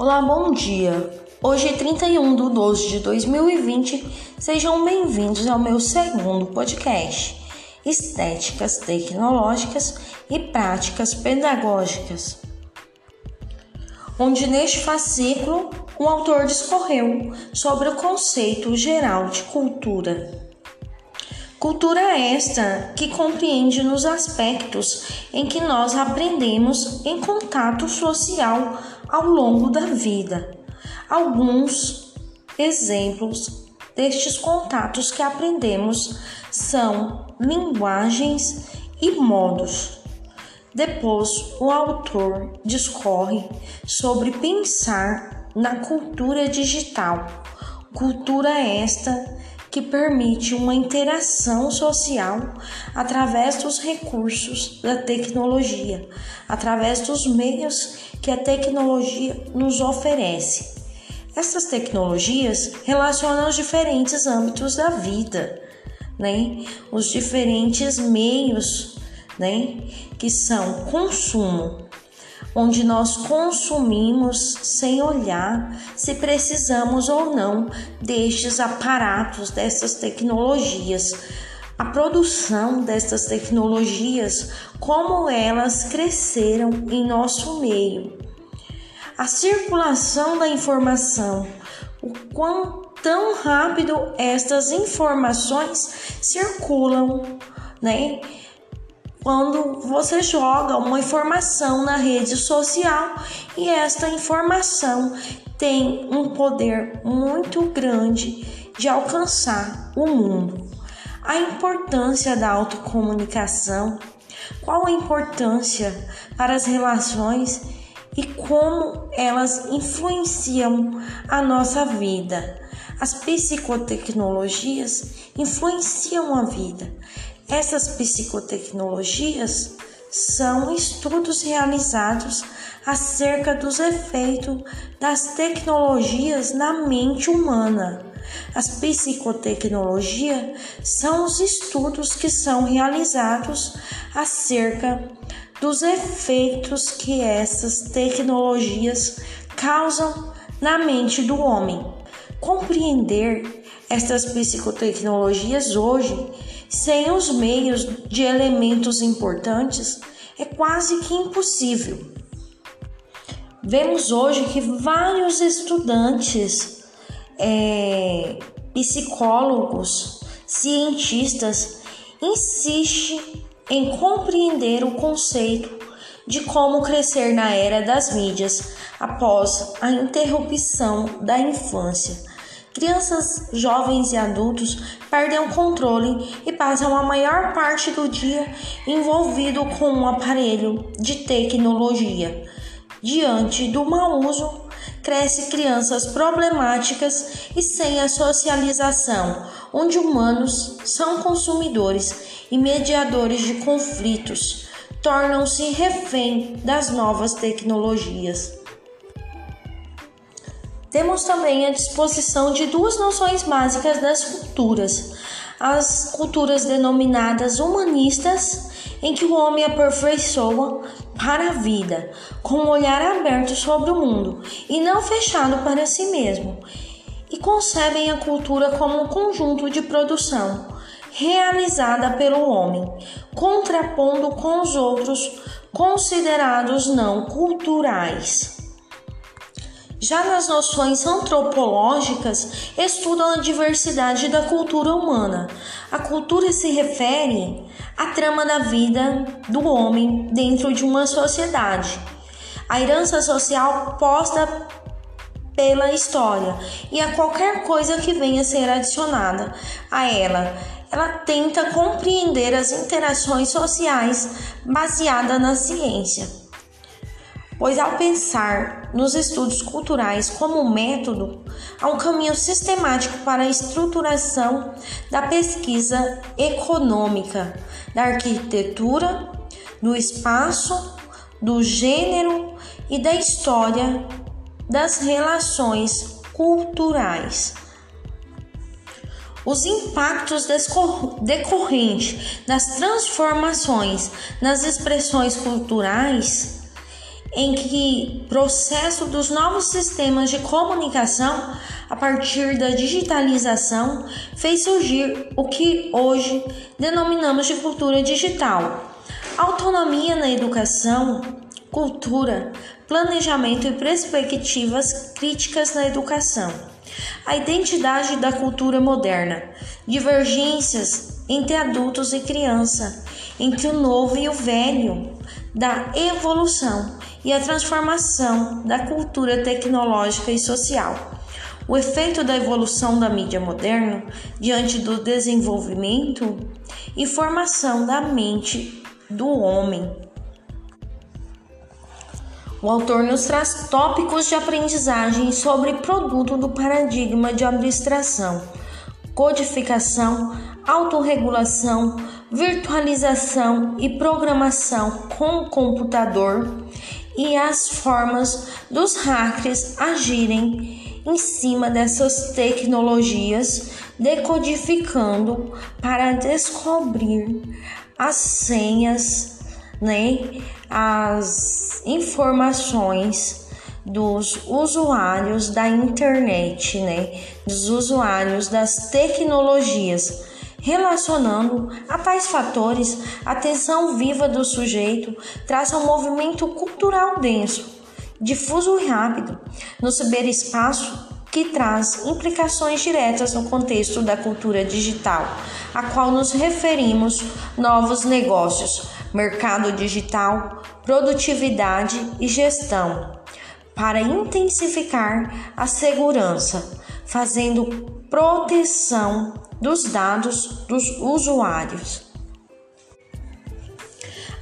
Olá, bom dia. Hoje é 31 de 12 de 2020. Sejam bem-vindos ao meu segundo podcast, Estéticas Tecnológicas e Práticas Pedagógicas, onde neste fascículo o autor discorreu sobre o conceito geral de cultura. Cultura esta que compreende nos aspectos em que nós aprendemos em contato social ao longo da vida. Alguns exemplos destes contatos que aprendemos são linguagens e modos. Depois, o autor discorre sobre pensar na cultura digital, cultura esta que permite uma interação social através dos recursos da tecnologia, através dos meios que a tecnologia nos oferece. Essas tecnologias relacionam os diferentes âmbitos da vida, né? Os diferentes meios, né? Que são consumo, onde nós consumimos sem olhar se precisamos ou não destes aparatos, dessas tecnologias. A produção dessas tecnologias, como elas cresceram em nosso meio. A circulação da informação, o quão tão rápido estas informações circulam, né? Quando você joga uma informação na rede social e esta informação tem um poder muito grande de alcançar o mundo. A importância da autocomunicação, qual a importância para as relações e como elas influenciam a nossa vida. As psicotecnologias influenciam a vida. Essas psicotecnologias são estudos realizados acerca dos efeitos das tecnologias na mente humana. As psicotecnologias são os estudos que são realizados acerca dos efeitos que essas tecnologias causam na mente do homem. Compreender estas psicotecnologias hoje sem os meios de elementos importantes é quase que impossível. Vemos hoje que vários estudantes, é, psicólogos, cientistas insistem em compreender o conceito de como crescer na era das mídias após a interrupção da infância Crianças, jovens e adultos perdem o controle e passam a maior parte do dia envolvido com um aparelho de tecnologia. Diante do mau uso, crescem crianças problemáticas e sem a socialização, onde humanos são consumidores e mediadores de conflitos, tornam-se refém das novas tecnologias. Temos também a disposição de duas noções básicas das culturas: as culturas denominadas humanistas, em que o homem aperfeiçoa para a vida, com um olhar aberto sobre o mundo e não fechado para si mesmo, e concebem a cultura como um conjunto de produção realizada pelo homem, contrapondo com os outros considerados não culturais. Já nas noções antropológicas, estudam a diversidade da cultura humana. A cultura se refere à trama da vida do homem dentro de uma sociedade. A herança social posta pela história e a qualquer coisa que venha a ser adicionada a ela. Ela tenta compreender as interações sociais baseada na ciência pois ao pensar nos estudos culturais como método, há um caminho sistemático para a estruturação da pesquisa econômica, da arquitetura, do espaço, do gênero e da história das relações culturais. Os impactos decorrentes das transformações nas expressões culturais em que processo dos novos sistemas de comunicação a partir da digitalização fez surgir o que hoje denominamos de cultura digital. Autonomia na educação, cultura, planejamento e perspectivas críticas na educação. A identidade da cultura moderna, divergências entre adultos e criança, entre o novo e o velho, da evolução e a transformação da cultura tecnológica e social. O efeito da evolução da mídia moderna diante do desenvolvimento e formação da mente do homem. O autor nos traz tópicos de aprendizagem sobre produto do paradigma de abstração, codificação, autorregulação, virtualização e programação com computador e as formas dos hackers agirem em cima dessas tecnologias, decodificando para descobrir as senhas, né, as informações dos usuários da internet, né, dos usuários das tecnologias Relacionando a tais fatores, a atenção viva do sujeito traça um movimento cultural denso, difuso e rápido no ciberespaço que traz implicações diretas no contexto da cultura digital, a qual nos referimos novos negócios, mercado digital, produtividade e gestão, para intensificar a segurança, fazendo proteção dos dados dos usuários.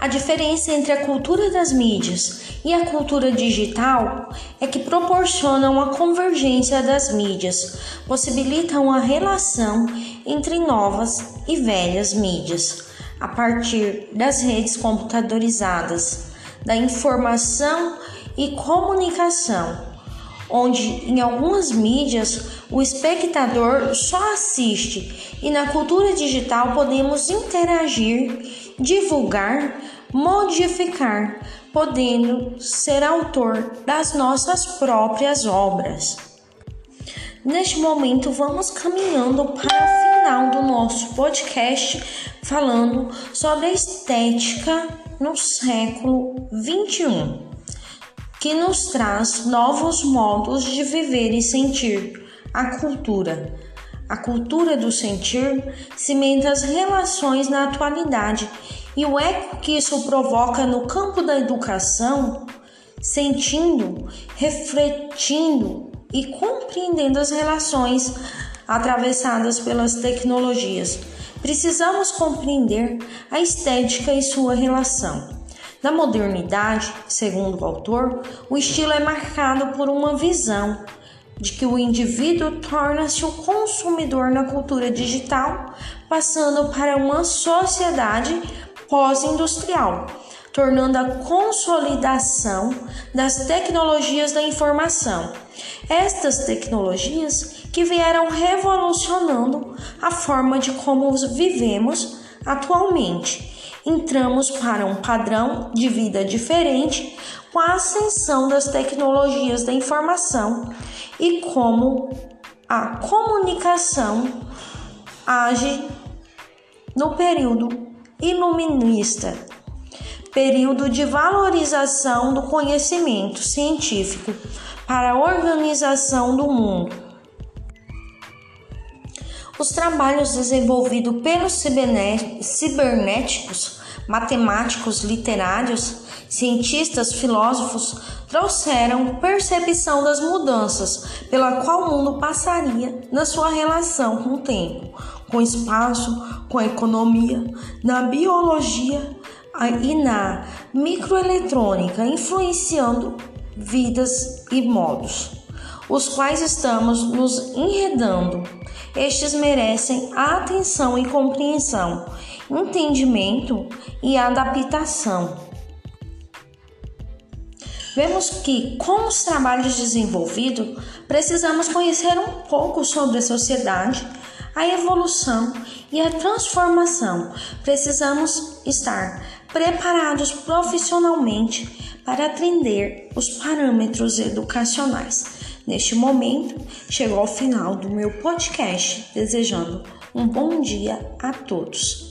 A diferença entre a cultura das mídias e a cultura digital é que proporcionam a convergência das mídias, possibilitam a relação entre novas e velhas mídias, a partir das redes computadorizadas, da informação e comunicação, onde em algumas mídias o espectador só assiste e na cultura digital podemos interagir, divulgar, modificar, podendo ser autor das nossas próprias obras. Neste momento, vamos caminhando para o final do nosso podcast, falando sobre a estética no século 21 que nos traz novos modos de viver e sentir. A cultura. A cultura do sentir cimenta as relações na atualidade e o eco que isso provoca no campo da educação, sentindo, refletindo e compreendendo as relações atravessadas pelas tecnologias. Precisamos compreender a estética e sua relação. Na modernidade, segundo o autor, o estilo é marcado por uma visão de que o indivíduo torna-se o consumidor na cultura digital, passando para uma sociedade pós-industrial, tornando a consolidação das tecnologias da informação. Estas tecnologias que vieram revolucionando a forma de como vivemos atualmente. Entramos para um padrão de vida diferente com a ascensão das tecnologias da informação e como a comunicação age no período iluminista, período de valorização do conhecimento científico para a organização do mundo os trabalhos desenvolvidos pelos cibernéticos, matemáticos, literários, cientistas, filósofos trouxeram percepção das mudanças pela qual o mundo passaria na sua relação com o tempo, com o espaço, com a economia, na biologia e na microeletrônica, influenciando vidas e modos, os quais estamos nos enredando estes merecem atenção e compreensão, entendimento e adaptação. Vemos que, com os trabalhos desenvolvidos, precisamos conhecer um pouco sobre a sociedade, a evolução e a transformação. Precisamos estar preparados profissionalmente para atender os parâmetros educacionais. Neste momento, chegou ao final do meu podcast, desejando um bom dia a todos.